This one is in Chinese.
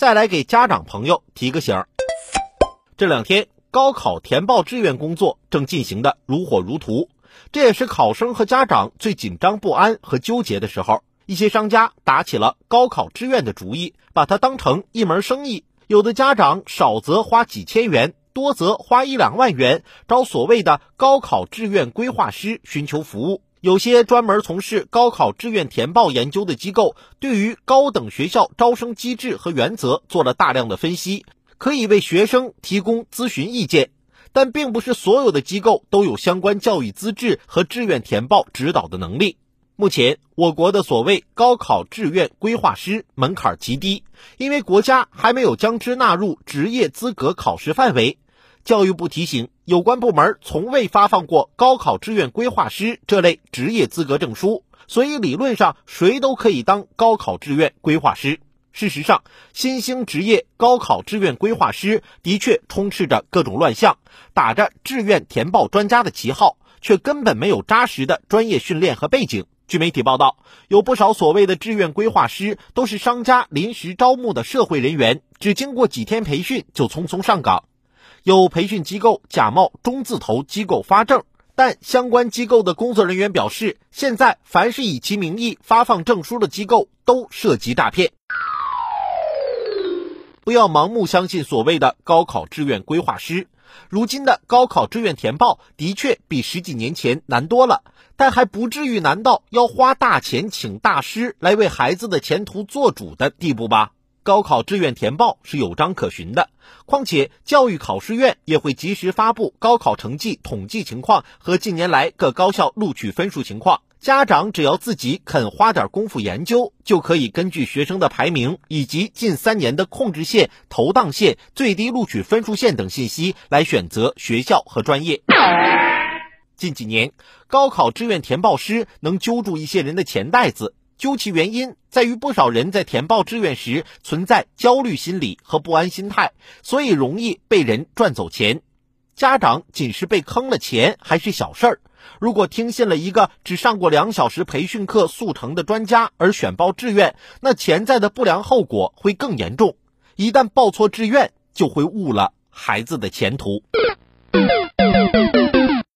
再来给家长朋友提个醒儿：这两天高考填报志愿工作正进行的如火如荼，这也是考生和家长最紧张不安和纠结的时候。一些商家打起了高考志愿的主意，把它当成一门生意。有的家长少则花几千元，多则花一两万元，招所谓的高考志愿规划师寻求服务。有些专门从事高考志愿填报研究的机构，对于高等学校招生机制和原则做了大量的分析，可以为学生提供咨询意见。但并不是所有的机构都有相关教育资质和志愿填报指导的能力。目前，我国的所谓高考志愿规划师门槛极低，因为国家还没有将之纳入职业资格考试范围。教育部提醒，有关部门从未发放过高考志愿规划师这类职业资格证书，所以理论上谁都可以当高考志愿规划师。事实上，新兴职业高考志愿规划师的确充斥着各种乱象，打着志愿填报专家的旗号，却根本没有扎实的专业训练和背景。据媒体报道，有不少所谓的志愿规划师都是商家临时招募的社会人员，只经过几天培训就匆匆上岗。有培训机构假冒中字头机构发证，但相关机构的工作人员表示，现在凡是以其名义发放证书的机构都涉及诈骗。不要盲目相信所谓的高考志愿规划师。如今的高考志愿填报的确比十几年前难多了，但还不至于难到要花大钱请大师来为孩子的前途做主的地步吧？高考志愿填报是有章可循的，况且教育考试院也会及时发布高考成绩统计情况和近年来各高校录取分数情况。家长只要自己肯花点功夫研究，就可以根据学生的排名以及近三年的控制线、投档线、最低录取分数线等信息来选择学校和专业。近几年，高考志愿填报师能揪住一些人的钱袋子，究其原因，在于不少人在填报志愿时存在焦虑心理和不安心态，所以容易被人赚走钱。家长仅是被坑了钱还是小事儿。如果听信了一个只上过两小时培训课速成的专家而选报志愿，那潜在的不良后果会更严重。一旦报错志愿，就会误了孩子的前途。